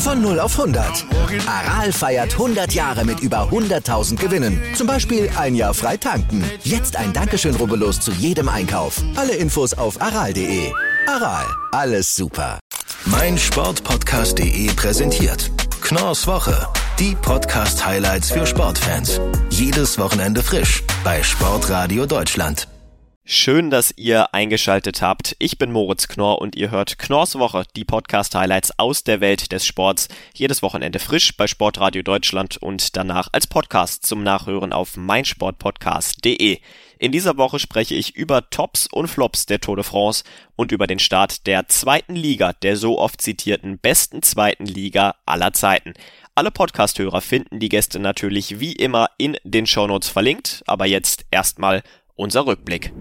Von 0 auf 100. Aral feiert 100 Jahre mit über 100.000 Gewinnen. Zum Beispiel ein Jahr frei tanken. Jetzt ein Dankeschön, rubbellos zu jedem Einkauf. Alle Infos auf aral.de. Aral, alles super. Mein Sportpodcast.de präsentiert Knorrs Woche. Die Podcast-Highlights für Sportfans. Jedes Wochenende frisch bei Sportradio Deutschland. Schön, dass ihr eingeschaltet habt. Ich bin Moritz Knorr und ihr hört Knorrs Woche, die Podcast-Highlights aus der Welt des Sports. Jedes Wochenende frisch bei Sportradio Deutschland und danach als Podcast zum Nachhören auf meinsportpodcast.de. In dieser Woche spreche ich über Tops und Flops der Tour de France und über den Start der zweiten Liga, der so oft zitierten besten zweiten Liga aller Zeiten. Alle Podcasthörer finden die Gäste natürlich wie immer in den Shownotes verlinkt, aber jetzt erstmal unser Rückblick.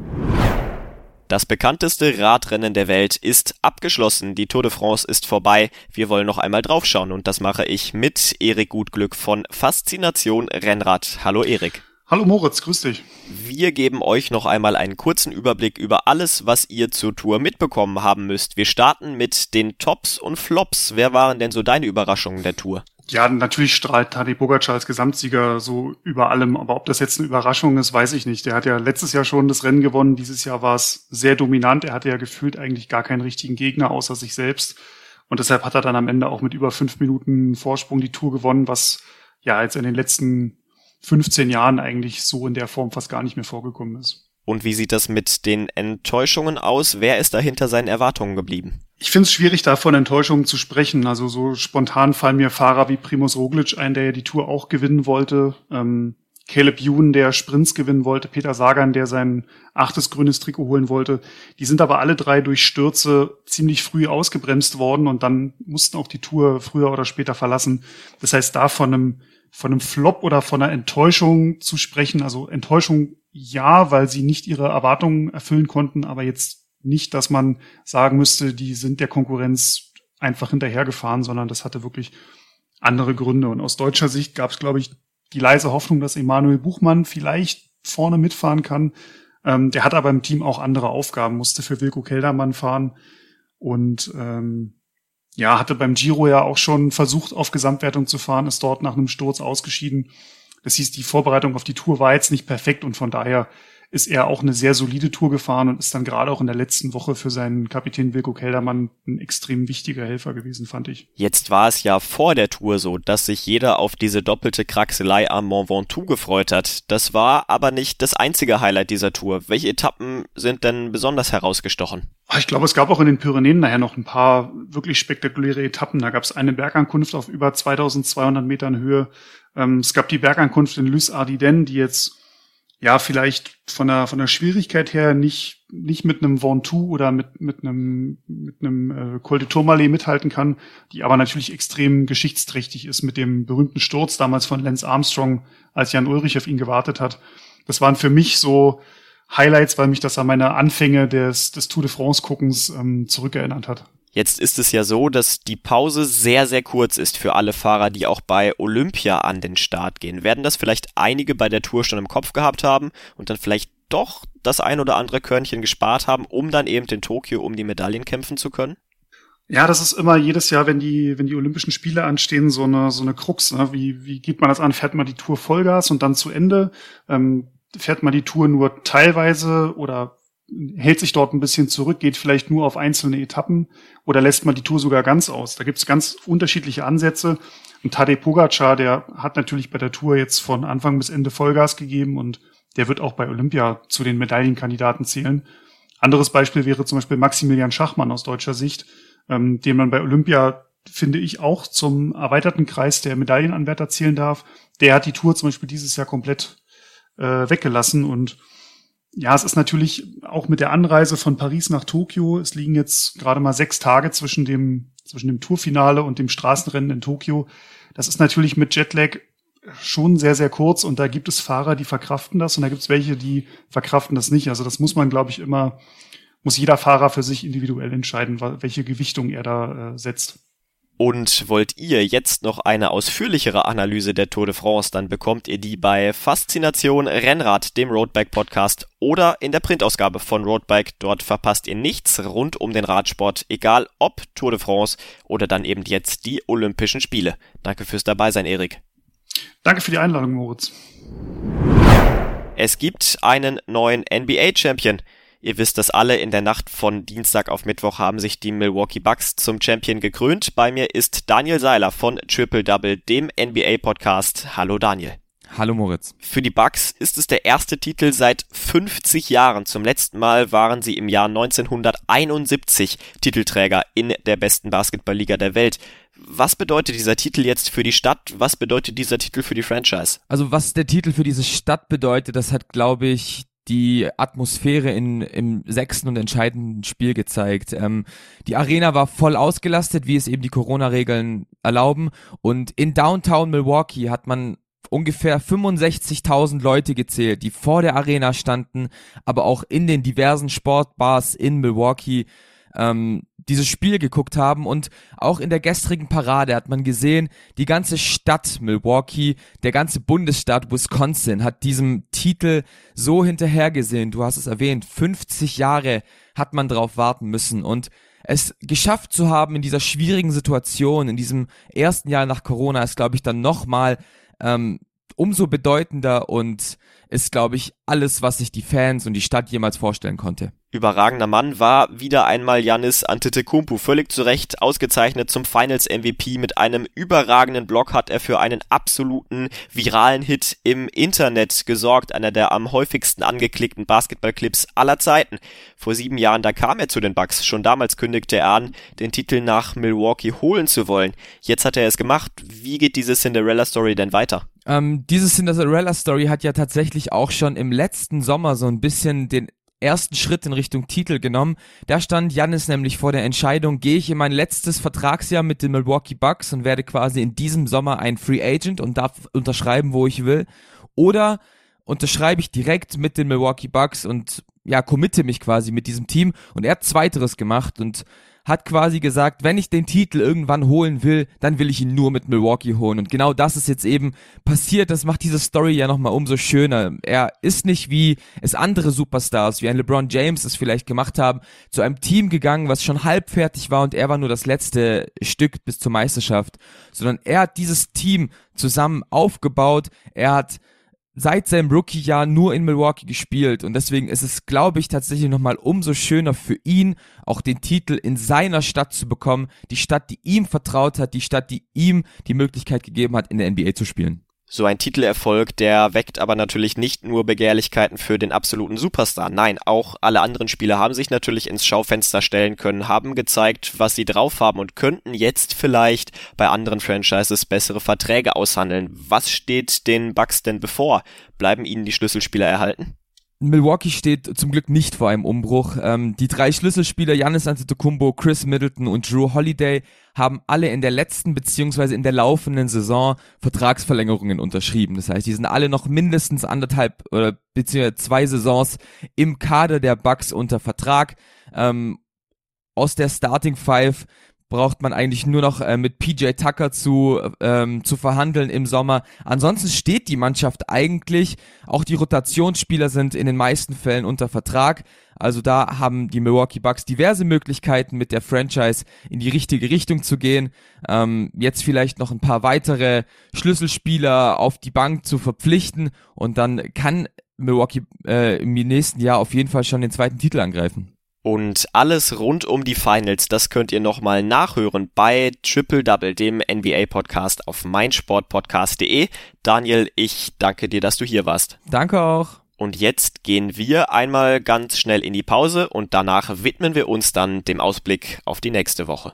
Das bekannteste Radrennen der Welt ist abgeschlossen. Die Tour de France ist vorbei. Wir wollen noch einmal draufschauen und das mache ich mit Erik Gutglück von Faszination Rennrad. Hallo Erik. Hallo Moritz, grüß dich. Wir geben euch noch einmal einen kurzen Überblick über alles, was ihr zur Tour mitbekommen haben müsst. Wir starten mit den Tops und Flops. Wer waren denn so deine Überraschungen der Tour? Ja, natürlich strahlt Tadej Pogacar als Gesamtsieger so über allem, aber ob das jetzt eine Überraschung ist, weiß ich nicht. Der hat ja letztes Jahr schon das Rennen gewonnen, dieses Jahr war es sehr dominant. Er hatte ja gefühlt eigentlich gar keinen richtigen Gegner außer sich selbst und deshalb hat er dann am Ende auch mit über fünf Minuten Vorsprung die Tour gewonnen, was ja jetzt in den letzten 15 Jahren eigentlich so in der Form fast gar nicht mehr vorgekommen ist. Und wie sieht das mit den Enttäuschungen aus? Wer ist da hinter seinen Erwartungen geblieben? Ich finde es schwierig, da von Enttäuschungen zu sprechen. Also so spontan fallen mir Fahrer wie Primus Roglic ein, der ja die Tour auch gewinnen wollte. Ähm, Caleb Ewan, der Sprints gewinnen wollte, Peter Sagan, der sein achtes grünes Trikot holen wollte. Die sind aber alle drei durch Stürze ziemlich früh ausgebremst worden und dann mussten auch die Tour früher oder später verlassen. Das heißt, da von einem, von einem Flop oder von einer Enttäuschung zu sprechen, also Enttäuschung ja, weil sie nicht ihre Erwartungen erfüllen konnten, aber jetzt nicht, dass man sagen müsste, die sind der Konkurrenz einfach hinterhergefahren, sondern das hatte wirklich andere Gründe. Und aus deutscher Sicht gab es, glaube ich, die leise Hoffnung, dass Emanuel Buchmann vielleicht vorne mitfahren kann. Ähm, der hat aber im Team auch andere Aufgaben, musste für Wilko Keldermann fahren und ähm, ja, hatte beim Giro ja auch schon versucht, auf Gesamtwertung zu fahren, ist dort nach einem Sturz ausgeschieden. Das hieß, die Vorbereitung auf die Tour war jetzt nicht perfekt und von daher ist er auch eine sehr solide Tour gefahren und ist dann gerade auch in der letzten Woche für seinen Kapitän Wilko Keldermann ein extrem wichtiger Helfer gewesen, fand ich. Jetzt war es ja vor der Tour so, dass sich jeder auf diese doppelte Kraxelei am Mont Ventoux gefreut hat. Das war aber nicht das einzige Highlight dieser Tour. Welche Etappen sind denn besonders herausgestochen? Ah, ich glaube, es gab auch in den Pyrenäen nachher noch ein paar wirklich spektakuläre Etappen. Da gab es eine Bergankunft auf über 2200 Metern Höhe. Ähm, es gab die Bergankunft in Lys Ardiden, die jetzt ja, vielleicht von der, von der Schwierigkeit her nicht, nicht mit einem Ventoux oder mit, mit einem, mit einem äh, Col de Tourmalet mithalten kann, die aber natürlich extrem geschichtsträchtig ist mit dem berühmten Sturz damals von Lance Armstrong, als Jan Ulrich auf ihn gewartet hat. Das waren für mich so Highlights, weil mich das an meine Anfänge des, des Tour de France Guckens ähm, zurückerinnert hat. Jetzt ist es ja so, dass die Pause sehr, sehr kurz ist für alle Fahrer, die auch bei Olympia an den Start gehen. Werden das vielleicht einige bei der Tour schon im Kopf gehabt haben und dann vielleicht doch das ein oder andere Körnchen gespart haben, um dann eben in Tokio um die Medaillen kämpfen zu können? Ja, das ist immer jedes Jahr, wenn die, wenn die Olympischen Spiele anstehen, so eine, so eine Krux. Ne? Wie, wie geht man das an? Fährt man die Tour Vollgas und dann zu Ende? Ähm, fährt man die Tour nur teilweise oder hält sich dort ein bisschen zurück, geht vielleicht nur auf einzelne Etappen oder lässt man die Tour sogar ganz aus. Da gibt es ganz unterschiedliche Ansätze. Und Tadej Pogacar, der hat natürlich bei der Tour jetzt von Anfang bis Ende Vollgas gegeben und der wird auch bei Olympia zu den Medaillenkandidaten zählen. Anderes Beispiel wäre zum Beispiel Maximilian Schachmann aus deutscher Sicht, ähm, den man bei Olympia, finde ich, auch zum erweiterten Kreis der Medaillenanwärter zählen darf. Der hat die Tour zum Beispiel dieses Jahr komplett äh, weggelassen und ja, es ist natürlich auch mit der Anreise von Paris nach Tokio. Es liegen jetzt gerade mal sechs Tage zwischen dem, zwischen dem Tourfinale und dem Straßenrennen in Tokio. Das ist natürlich mit Jetlag schon sehr, sehr kurz und da gibt es Fahrer, die verkraften das und da gibt es welche, die verkraften das nicht. Also das muss man, glaube ich, immer, muss jeder Fahrer für sich individuell entscheiden, welche Gewichtung er da äh, setzt. Und wollt ihr jetzt noch eine ausführlichere Analyse der Tour de France, dann bekommt ihr die bei Faszination Rennrad, dem Roadbike Podcast oder in der Printausgabe von Roadbike. Dort verpasst ihr nichts rund um den Radsport, egal ob Tour de France oder dann eben jetzt die Olympischen Spiele. Danke fürs Dabeisein, Erik. Danke für die Einladung, Moritz. Es gibt einen neuen NBA-Champion. Ihr wisst das alle, in der Nacht von Dienstag auf Mittwoch haben sich die Milwaukee Bucks zum Champion gekrönt. Bei mir ist Daniel Seiler von Triple Double, dem NBA-Podcast. Hallo Daniel. Hallo Moritz. Für die Bucks ist es der erste Titel seit 50 Jahren. Zum letzten Mal waren sie im Jahr 1971 Titelträger in der besten Basketballliga der Welt. Was bedeutet dieser Titel jetzt für die Stadt? Was bedeutet dieser Titel für die Franchise? Also was der Titel für diese Stadt bedeutet, das hat, glaube ich, die Atmosphäre in, im sechsten und entscheidenden Spiel gezeigt. Ähm, die Arena war voll ausgelastet, wie es eben die Corona-Regeln erlauben. Und in Downtown Milwaukee hat man ungefähr 65.000 Leute gezählt, die vor der Arena standen, aber auch in den diversen Sportbars in Milwaukee ähm, dieses Spiel geguckt haben und auch in der gestrigen Parade hat man gesehen, die ganze Stadt Milwaukee, der ganze Bundesstaat Wisconsin hat diesem Titel so hinterhergesehen. Du hast es erwähnt, 50 Jahre hat man drauf warten müssen und es geschafft zu haben in dieser schwierigen Situation, in diesem ersten Jahr nach Corona, ist glaube ich dann nochmal ähm, umso bedeutender und ist, glaube ich, alles, was sich die Fans und die Stadt jemals vorstellen konnte. Überragender Mann war wieder einmal Janis Antetokounmpo. Völlig zu Recht ausgezeichnet zum Finals MVP. Mit einem überragenden Block hat er für einen absoluten viralen Hit im Internet gesorgt. Einer der am häufigsten angeklickten Basketballclips aller Zeiten. Vor sieben Jahren, da kam er zu den Bucks. Schon damals kündigte er an, den Titel nach Milwaukee holen zu wollen. Jetzt hat er es gemacht. Wie geht diese Cinderella Story denn weiter? Ähm, diese Cinderella Story hat ja tatsächlich auch schon im letzten Sommer so ein bisschen den ersten Schritt in Richtung Titel genommen. Da stand Jannis nämlich vor der Entscheidung, gehe ich in mein letztes Vertragsjahr mit den Milwaukee Bucks und werde quasi in diesem Sommer ein Free Agent und darf unterschreiben, wo ich will. Oder unterschreibe ich direkt mit den Milwaukee Bucks und ja, committe mich quasi mit diesem Team. Und er hat zweiteres gemacht und hat quasi gesagt, wenn ich den Titel irgendwann holen will, dann will ich ihn nur mit Milwaukee holen. Und genau das ist jetzt eben passiert. Das macht diese Story ja nochmal umso schöner. Er ist nicht wie es andere Superstars, wie ein LeBron James es vielleicht gemacht haben, zu einem Team gegangen, was schon halb fertig war und er war nur das letzte Stück bis zur Meisterschaft, sondern er hat dieses Team zusammen aufgebaut. Er hat seit seinem Rookie-Jahr nur in Milwaukee gespielt und deswegen ist es, glaube ich, tatsächlich nochmal umso schöner für ihn, auch den Titel in seiner Stadt zu bekommen, die Stadt, die ihm vertraut hat, die Stadt, die ihm die Möglichkeit gegeben hat, in der NBA zu spielen. So ein Titelerfolg, der weckt aber natürlich nicht nur Begehrlichkeiten für den absoluten Superstar. Nein, auch alle anderen Spieler haben sich natürlich ins Schaufenster stellen können, haben gezeigt, was sie drauf haben und könnten jetzt vielleicht bei anderen Franchises bessere Verträge aushandeln. Was steht den Bucks denn bevor? Bleiben ihnen die Schlüsselspieler erhalten? Milwaukee steht zum Glück nicht vor einem Umbruch. Ähm, die drei Schlüsselspieler Giannis Antetokounmpo, Chris Middleton und Drew Holiday haben alle in der letzten beziehungsweise in der laufenden Saison Vertragsverlängerungen unterschrieben. Das heißt, die sind alle noch mindestens anderthalb oder beziehungsweise zwei Saisons im Kader der Bucks unter Vertrag. Ähm, aus der Starting Five braucht man eigentlich nur noch äh, mit PJ Tucker zu, ähm, zu verhandeln im Sommer. Ansonsten steht die Mannschaft eigentlich, auch die Rotationsspieler sind in den meisten Fällen unter Vertrag. Also da haben die Milwaukee Bucks diverse Möglichkeiten mit der Franchise in die richtige Richtung zu gehen. Ähm, jetzt vielleicht noch ein paar weitere Schlüsselspieler auf die Bank zu verpflichten und dann kann Milwaukee äh, im nächsten Jahr auf jeden Fall schon den zweiten Titel angreifen. Und alles rund um die Finals, das könnt ihr nochmal nachhören bei Triple Double, dem NBA-Podcast auf meinsportpodcast.de. Daniel, ich danke dir, dass du hier warst. Danke auch. Und jetzt gehen wir einmal ganz schnell in die Pause und danach widmen wir uns dann dem Ausblick auf die nächste Woche.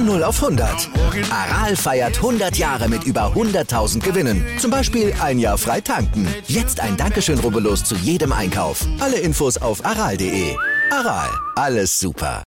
Von 0 auf 100. Aral feiert 100 Jahre mit über 100.000 Gewinnen. Zum Beispiel ein Jahr frei tanken. Jetzt ein Dankeschön, rubbellos zu jedem Einkauf. Alle Infos auf aral.de. Aral, alles super.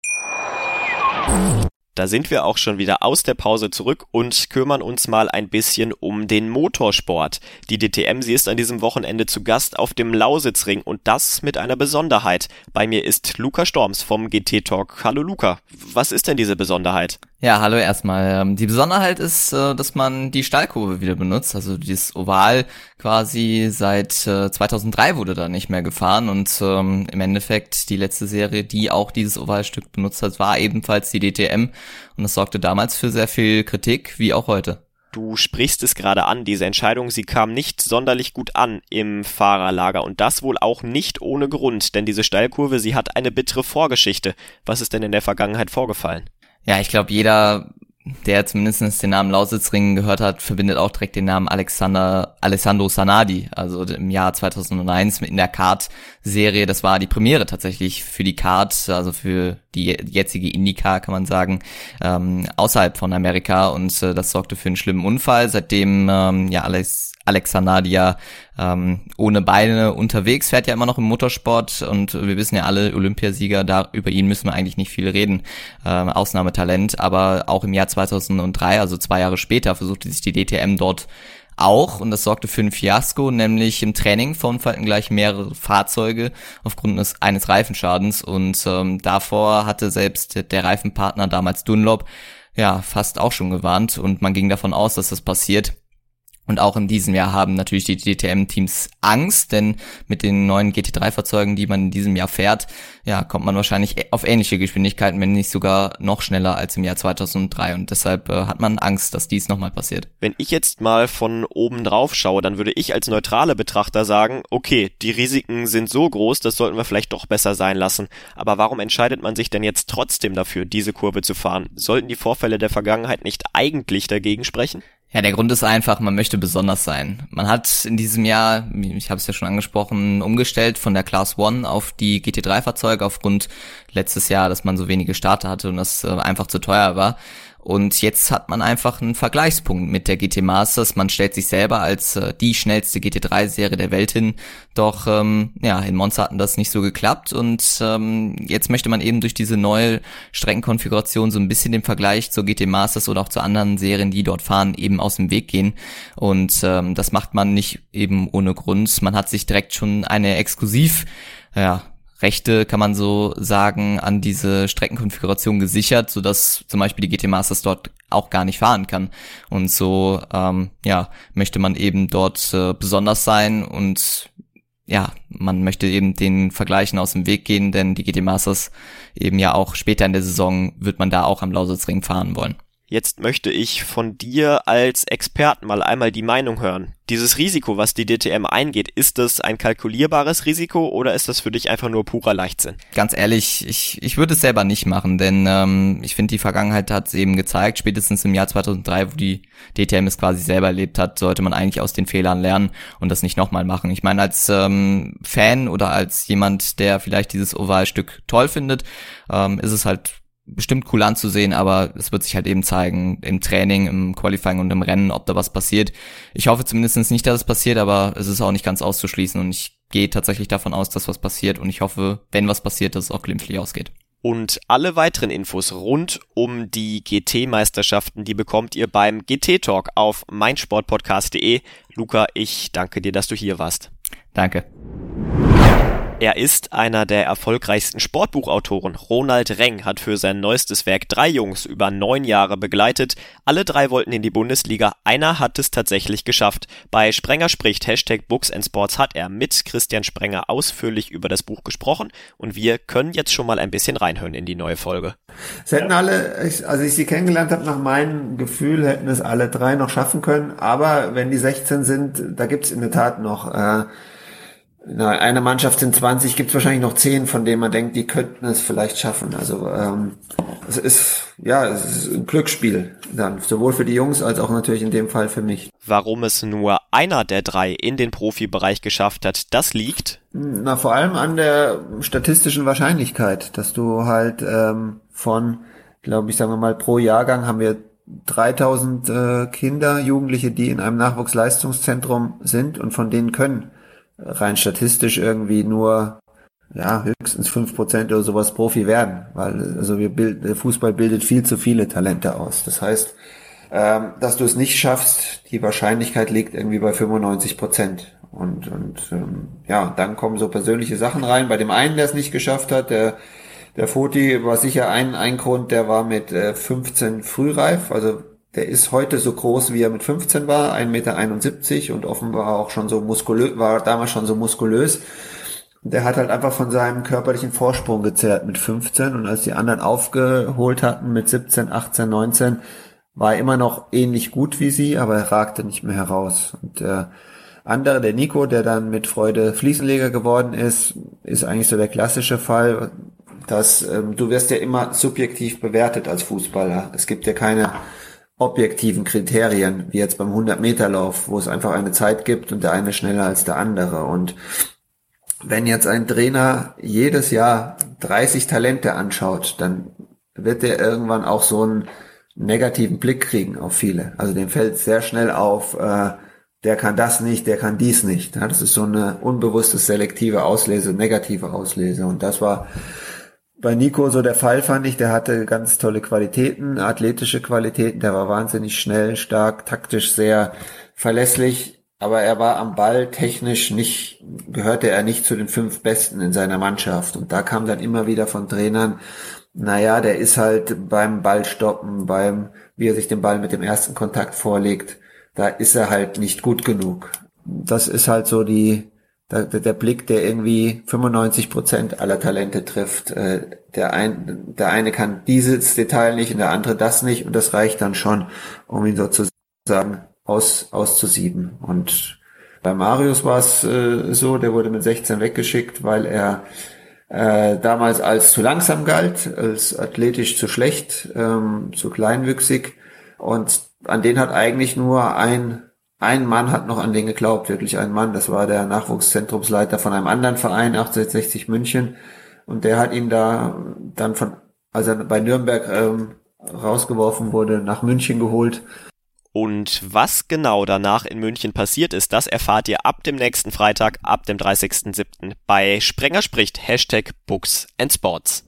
Da sind wir auch schon wieder aus der Pause zurück und kümmern uns mal ein bisschen um den Motorsport. Die DTM, sie ist an diesem Wochenende zu Gast auf dem Lausitzring und das mit einer Besonderheit. Bei mir ist Luca Storms vom GT Talk. Hallo Luca, was ist denn diese Besonderheit? Ja, hallo erstmal. Ähm, die Besonderheit ist, äh, dass man die Stallkurve wieder benutzt. Also dieses Oval quasi seit 2003 äh, wurde da nicht mehr gefahren und ähm, im Endeffekt die letzte Serie, die auch dieses Ovalstück benutzt hat, war ebenfalls die DTM und das sorgte damals für sehr viel Kritik, wie auch heute. Du sprichst es gerade an, diese Entscheidung, sie kam nicht sonderlich gut an im Fahrerlager und das wohl auch nicht ohne Grund, denn diese Steilkurve, sie hat eine bittere Vorgeschichte. Was ist denn in der Vergangenheit vorgefallen? Ja, ich glaube, jeder, der zumindest den Namen Lausitzring gehört hat, verbindet auch direkt den Namen Alexander, Alessandro Sanadi. Also im Jahr 2001 in der Kart-Serie. Das war die Premiere tatsächlich für die Kart, also für die jetzige IndyCar, kann man sagen, ähm, außerhalb von Amerika. Und äh, das sorgte für einen schlimmen Unfall. Seitdem, ähm, ja, Alex Alexanadia ähm, ohne Beine unterwegs, fährt ja immer noch im Motorsport und wir wissen ja alle, Olympiasieger, da über ihn müssen wir eigentlich nicht viel reden, ähm, Ausnahmetalent, aber auch im Jahr 2003, also zwei Jahre später, versuchte sich die DTM dort auch und das sorgte für ein Fiasko, nämlich im Training verunfallten gleich mehrere Fahrzeuge aufgrund des, eines Reifenschadens und ähm, davor hatte selbst der Reifenpartner damals Dunlop ja fast auch schon gewarnt und man ging davon aus, dass das passiert. Und auch in diesem Jahr haben natürlich die DTM-Teams Angst, denn mit den neuen GT3-Fahrzeugen, die man in diesem Jahr fährt, ja, kommt man wahrscheinlich auf ähnliche Geschwindigkeiten, wenn nicht sogar noch schneller als im Jahr 2003. Und deshalb äh, hat man Angst, dass dies nochmal passiert. Wenn ich jetzt mal von oben drauf schaue, dann würde ich als neutrale Betrachter sagen, okay, die Risiken sind so groß, das sollten wir vielleicht doch besser sein lassen. Aber warum entscheidet man sich denn jetzt trotzdem dafür, diese Kurve zu fahren? Sollten die Vorfälle der Vergangenheit nicht eigentlich dagegen sprechen? Ja, der Grund ist einfach, man möchte besonders sein. Man hat in diesem Jahr, ich habe es ja schon angesprochen, umgestellt von der Class One auf die GT3-Fahrzeuge aufgrund letztes Jahr, dass man so wenige Starter hatte und das äh, einfach zu teuer war. Und jetzt hat man einfach einen Vergleichspunkt mit der GT Masters. Man stellt sich selber als äh, die schnellste GT3-Serie der Welt hin. Doch ähm, ja, in Monza hatten das nicht so geklappt. Und ähm, jetzt möchte man eben durch diese neue Streckenkonfiguration so ein bisschen den Vergleich zur GT Masters oder auch zu anderen Serien, die dort fahren, eben aus dem Weg gehen. Und ähm, das macht man nicht eben ohne Grund. Man hat sich direkt schon eine exklusiv ja, Rechte, kann man so sagen, an diese Streckenkonfiguration gesichert, so dass zum Beispiel die GT Masters dort auch gar nicht fahren kann. Und so, ähm, ja, möchte man eben dort äh, besonders sein und ja, man möchte eben den Vergleichen aus dem Weg gehen, denn die GT Masters eben ja auch später in der Saison wird man da auch am Lausitzring fahren wollen. Jetzt möchte ich von dir als Experten mal einmal die Meinung hören. Dieses Risiko, was die DTM eingeht, ist das ein kalkulierbares Risiko oder ist das für dich einfach nur purer Leichtsinn? Ganz ehrlich, ich, ich würde es selber nicht machen, denn ähm, ich finde, die Vergangenheit hat es eben gezeigt, spätestens im Jahr 2003, wo die DTM es quasi selber erlebt hat, sollte man eigentlich aus den Fehlern lernen und das nicht nochmal machen. Ich meine, als ähm, Fan oder als jemand, der vielleicht dieses Ovalstück toll findet, ähm, ist es halt bestimmt cool anzusehen, aber es wird sich halt eben zeigen im Training, im Qualifying und im Rennen, ob da was passiert. Ich hoffe zumindest nicht, dass es passiert, aber es ist auch nicht ganz auszuschließen und ich gehe tatsächlich davon aus, dass was passiert und ich hoffe, wenn was passiert, dass es auch glimpflich ausgeht. Und alle weiteren Infos rund um die GT-Meisterschaften, die bekommt ihr beim GT-Talk auf meinsportpodcast.de. Luca, ich danke dir, dass du hier warst. Danke. Er ist einer der erfolgreichsten Sportbuchautoren. Ronald Reng hat für sein neuestes Werk drei Jungs über neun Jahre begleitet. Alle drei wollten in die Bundesliga. Einer hat es tatsächlich geschafft. Bei Sprenger spricht Hashtag Books and Sports hat er mit Christian Sprenger ausführlich über das Buch gesprochen und wir können jetzt schon mal ein bisschen reinhören in die neue Folge. Es hätten alle, als ich sie kennengelernt habe, nach meinem Gefühl, hätten es alle drei noch schaffen können. Aber wenn die 16 sind, da gibt's in der Tat noch äh, na, eine Mannschaft sind 20, gibt es wahrscheinlich noch 10, von denen man denkt, die könnten es vielleicht schaffen. Also ähm, es ist ja es ist ein Glücksspiel dann, sowohl für die Jungs als auch natürlich in dem Fall für mich. Warum es nur einer der drei in den Profibereich geschafft hat, das liegt? Na, vor allem an der statistischen Wahrscheinlichkeit, dass du halt ähm, von, glaube ich, sagen wir mal, pro Jahrgang haben wir 3000 äh, Kinder, Jugendliche, die in einem Nachwuchsleistungszentrum sind und von denen können rein statistisch irgendwie nur ja, höchstens fünf Prozent oder sowas Profi werden, weil also wir bild, der Fußball bildet viel zu viele Talente aus. Das heißt, ähm, dass du es nicht schaffst, die Wahrscheinlichkeit liegt irgendwie bei 95 Prozent. Und, und ähm, ja, dann kommen so persönliche Sachen rein. Bei dem einen, der es nicht geschafft hat, der, der Foti war sicher ein, ein Grund, der war mit äh, 15 frühreif, also der ist heute so groß, wie er mit 15 war, 1,71 Meter und offenbar auch schon so muskulös, war damals schon so muskulös. Der hat halt einfach von seinem körperlichen Vorsprung gezerrt mit 15 und als die anderen aufgeholt hatten mit 17, 18, 19, war er immer noch ähnlich gut wie sie, aber er ragte nicht mehr heraus. Und der andere, der Nico, der dann mit Freude Fliesenleger geworden ist, ist eigentlich so der klassische Fall, dass ähm, du wirst ja immer subjektiv bewertet als Fußballer. Es gibt ja keine objektiven Kriterien, wie jetzt beim 100-Meter-Lauf, wo es einfach eine Zeit gibt und der eine schneller als der andere. Und wenn jetzt ein Trainer jedes Jahr 30 Talente anschaut, dann wird er irgendwann auch so einen negativen Blick kriegen auf viele. Also dem fällt sehr schnell auf, äh, der kann das nicht, der kann dies nicht. Ja, das ist so eine unbewusste selektive Auslese, negative Auslese. Und das war bei Nico so der Fall, fand ich. Der hatte ganz tolle Qualitäten, athletische Qualitäten. Der war wahnsinnig schnell, stark, taktisch sehr verlässlich. Aber er war am Ball technisch nicht, gehörte er nicht zu den fünf Besten in seiner Mannschaft. Und da kam dann immer wieder von Trainern, naja, der ist halt beim Ballstoppen, beim, wie er sich den Ball mit dem ersten Kontakt vorlegt, da ist er halt nicht gut genug. Das ist halt so die, der, der Blick, der irgendwie 95 Prozent aller Talente trifft. Äh, der, ein, der eine kann dieses Detail nicht und der andere das nicht und das reicht dann schon, um ihn sozusagen aus, auszusieben. Und bei Marius war es äh, so, der wurde mit 16 weggeschickt, weil er äh, damals als zu langsam galt, als athletisch zu schlecht, ähm, zu kleinwüchsig. Und an den hat eigentlich nur ein ein Mann hat noch an den geglaubt, wirklich ein Mann. Das war der Nachwuchszentrumsleiter von einem anderen Verein, 1860 München. Und der hat ihn da dann von, als er bei Nürnberg ähm, rausgeworfen wurde, nach München geholt. Und was genau danach in München passiert ist, das erfahrt ihr ab dem nächsten Freitag, ab dem 30.07. bei Sprenger spricht Hashtag Books and Sports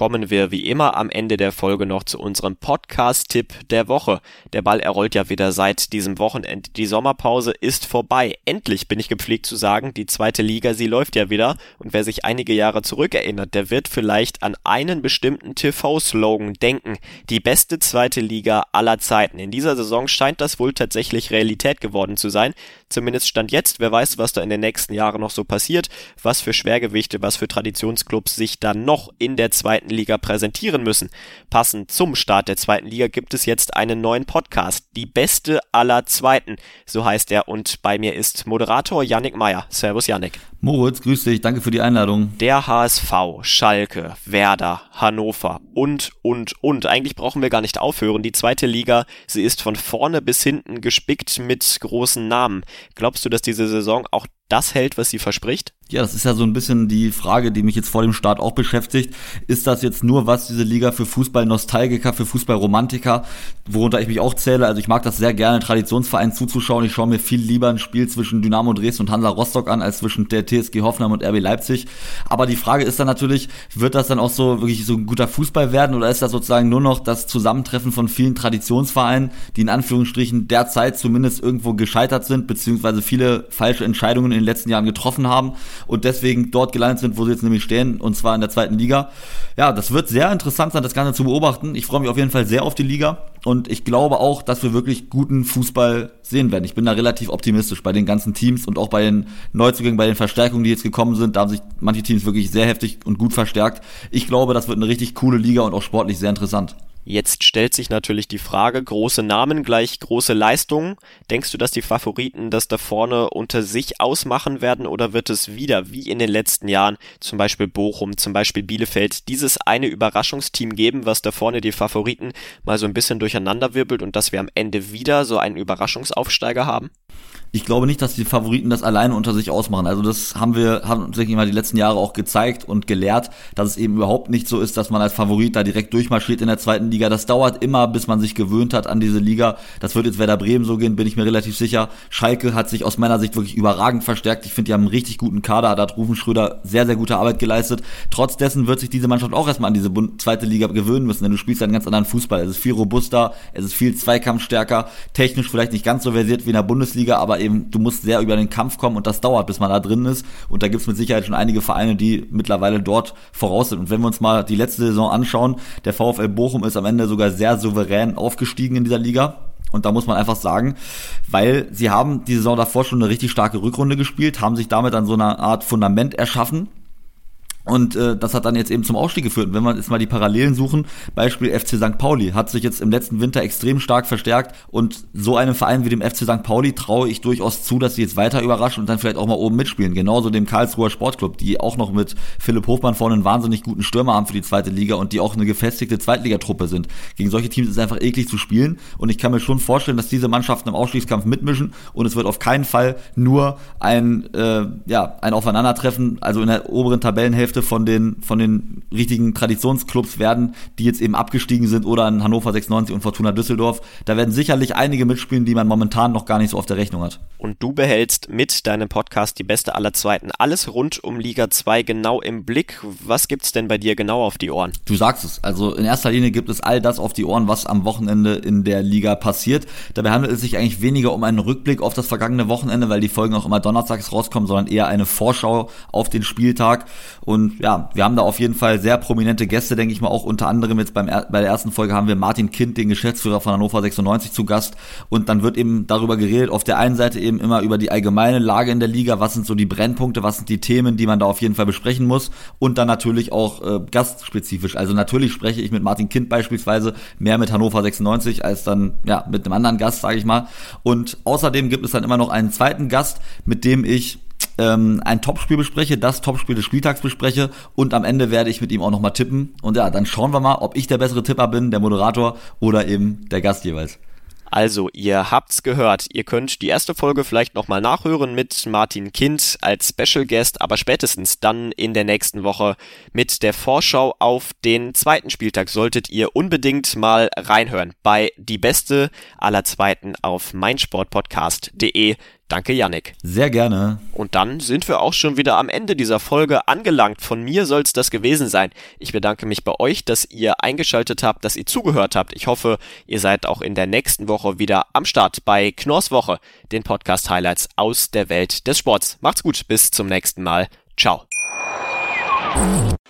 kommen wir wie immer am Ende der Folge noch zu unserem Podcast-Tipp der Woche. Der Ball errollt ja wieder seit diesem Wochenende. Die Sommerpause ist vorbei. Endlich bin ich gepflegt zu sagen, die zweite Liga, sie läuft ja wieder. Und wer sich einige Jahre zurückerinnert, der wird vielleicht an einen bestimmten TV-Slogan denken. Die beste zweite Liga aller Zeiten. In dieser Saison scheint das wohl tatsächlich Realität geworden zu sein. Zumindest stand jetzt. Wer weiß, was da in den nächsten Jahren noch so passiert. Was für Schwergewichte, was für Traditionsclubs sich dann noch in der zweiten zweiten Liga präsentieren müssen. Passend zum Start der zweiten Liga gibt es jetzt einen neuen Podcast, die beste aller Zweiten, so heißt er und bei mir ist Moderator Yannick Meyer. Servus Yannick. Moritz, grüß dich, danke für die Einladung. Der HSV, Schalke, Werder, Hannover und, und, und. Eigentlich brauchen wir gar nicht aufhören. Die zweite Liga, sie ist von vorne bis hinten gespickt mit großen Namen. Glaubst du, dass diese Saison auch das hält, was sie verspricht? Ja, das ist ja so ein bisschen die Frage, die mich jetzt vor dem Start auch beschäftigt. Ist das jetzt nur was, diese Liga für Fußball-Nostalgiker, für Fußball-Romantiker, worunter ich mich auch zähle? Also ich mag das sehr gerne, Traditionsvereinen zuzuschauen. Ich schaue mir viel lieber ein Spiel zwischen Dynamo Dresden und Hansa Rostock an, als zwischen der TSG Hoffenheim und RB Leipzig. Aber die Frage ist dann natürlich, wird das dann auch so wirklich so ein guter Fußball werden oder ist das sozusagen nur noch das Zusammentreffen von vielen Traditionsvereinen, die in Anführungsstrichen derzeit zumindest irgendwo gescheitert sind, beziehungsweise viele falsche Entscheidungen in den letzten Jahren getroffen haben und deswegen dort gelandet sind, wo sie jetzt nämlich stehen, und zwar in der zweiten Liga. Ja, das wird sehr interessant sein, das Ganze zu beobachten. Ich freue mich auf jeden Fall sehr auf die Liga und ich glaube auch, dass wir wirklich guten Fußball sehen werden. Ich bin da relativ optimistisch bei den ganzen Teams und auch bei den Neuzugängen, bei den Verstärkungen, die jetzt gekommen sind. Da haben sich manche Teams wirklich sehr heftig und gut verstärkt. Ich glaube, das wird eine richtig coole Liga und auch sportlich sehr interessant. Jetzt stellt sich natürlich die Frage, große Namen gleich große Leistungen. Denkst du, dass die Favoriten das da vorne unter sich ausmachen werden oder wird es wieder wie in den letzten Jahren, zum Beispiel Bochum, zum Beispiel Bielefeld, dieses eine Überraschungsteam geben, was da vorne die Favoriten mal so ein bisschen durcheinanderwirbelt und dass wir am Ende wieder so einen Überraschungsaufsteiger haben? Ich glaube nicht, dass die Favoriten das alleine unter sich ausmachen. Also das haben wir, haben uns, mal, die letzten Jahre auch gezeigt und gelehrt, dass es eben überhaupt nicht so ist, dass man als Favorit da direkt durchmarschiert in der zweiten Liga. Das dauert immer, bis man sich gewöhnt hat an diese Liga. Das wird jetzt Werder Bremen so gehen, bin ich mir relativ sicher. Schalke hat sich aus meiner Sicht wirklich überragend verstärkt. Ich finde, die haben einen richtig guten Kader. Da hat Rufen Schröder sehr, sehr gute Arbeit geleistet. Trotz dessen wird sich diese Mannschaft auch erstmal an diese zweite Liga gewöhnen müssen, denn du spielst einen ganz anderen Fußball. Es ist viel robuster, es ist viel zweikampfstärker, technisch vielleicht nicht ganz so versiert wie in der Bundesliga, aber eben du musst sehr über den Kampf kommen und das dauert, bis man da drin ist. Und da gibt es mit Sicherheit schon einige Vereine, die mittlerweile dort voraus sind. Und wenn wir uns mal die letzte Saison anschauen, der VfL Bochum ist am Ende sogar sehr souverän aufgestiegen in dieser Liga. Und da muss man einfach sagen, weil sie haben die Saison davor schon eine richtig starke Rückrunde gespielt, haben sich damit dann so eine Art Fundament erschaffen und äh, das hat dann jetzt eben zum Aufstieg geführt. Und wenn wir jetzt mal die Parallelen suchen, Beispiel FC St. Pauli hat sich jetzt im letzten Winter extrem stark verstärkt und so einem Verein wie dem FC St. Pauli traue ich durchaus zu, dass sie jetzt weiter überraschen und dann vielleicht auch mal oben mitspielen. Genauso dem Karlsruher Sportclub, die auch noch mit Philipp Hofmann vorne einen wahnsinnig guten Stürmer haben für die zweite Liga und die auch eine gefestigte Zweitligatruppe sind. Gegen solche Teams ist es einfach eklig zu spielen und ich kann mir schon vorstellen, dass diese Mannschaften im Ausstiegskampf mitmischen und es wird auf keinen Fall nur ein, äh, ja, ein Aufeinandertreffen, also in der oberen Tabellenhälfte Hälfte von den, von den richtigen Traditionsclubs werden, die jetzt eben abgestiegen sind oder in Hannover 96 und Fortuna Düsseldorf. Da werden sicherlich einige mitspielen, die man momentan noch gar nicht so auf der Rechnung hat. Und du behältst mit deinem Podcast die beste aller Zweiten alles rund um Liga 2 genau im Blick. Was gibt's denn bei dir genau auf die Ohren? Du sagst es. Also in erster Linie gibt es all das auf die Ohren, was am Wochenende in der Liga passiert. Dabei handelt es sich eigentlich weniger um einen Rückblick auf das vergangene Wochenende, weil die Folgen auch immer donnerstags rauskommen, sondern eher eine Vorschau auf den Spieltag. Und und ja, wir haben da auf jeden Fall sehr prominente Gäste, denke ich mal, auch unter anderem jetzt beim, bei der ersten Folge haben wir Martin Kind, den Geschäftsführer von Hannover 96 zu Gast. Und dann wird eben darüber geredet, auf der einen Seite eben immer über die allgemeine Lage in der Liga, was sind so die Brennpunkte, was sind die Themen, die man da auf jeden Fall besprechen muss. Und dann natürlich auch äh, gastspezifisch. Also natürlich spreche ich mit Martin Kind beispielsweise mehr mit Hannover 96 als dann ja mit einem anderen Gast, sage ich mal. Und außerdem gibt es dann immer noch einen zweiten Gast, mit dem ich ähm, ein Topspiel bespreche, das Topspiel des Spieltags bespreche und am Ende werde ich mit ihm auch nochmal tippen. Und ja, dann schauen wir mal, ob ich der bessere Tipper bin, der Moderator oder eben der Gast jeweils. Also, ihr habt's gehört. Ihr könnt die erste Folge vielleicht nochmal nachhören mit Martin Kind als Special Guest, aber spätestens dann in der nächsten Woche mit der Vorschau auf den zweiten Spieltag solltet ihr unbedingt mal reinhören bei die beste aller Zweiten auf meinsportpodcast.de. Danke, Yannick. Sehr gerne. Und dann sind wir auch schon wieder am Ende dieser Folge angelangt. Von mir soll es das gewesen sein. Ich bedanke mich bei euch, dass ihr eingeschaltet habt, dass ihr zugehört habt. Ich hoffe, ihr seid auch in der nächsten Woche wieder am Start bei Knorrs Woche, den Podcast Highlights aus der Welt des Sports. Macht's gut, bis zum nächsten Mal. Ciao.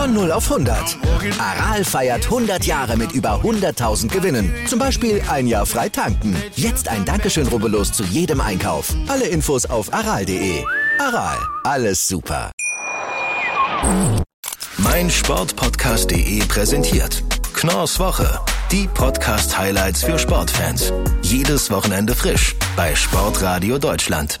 Von 0 auf 100. Aral feiert 100 Jahre mit über 100.000 Gewinnen. Zum Beispiel ein Jahr frei tanken. Jetzt ein Dankeschön, rubbellos zu jedem Einkauf. Alle Infos auf aral.de. Aral, alles super. Mein Sportpodcast.de präsentiert Knorrs Woche. Die Podcast-Highlights für Sportfans. Jedes Wochenende frisch bei Sportradio Deutschland.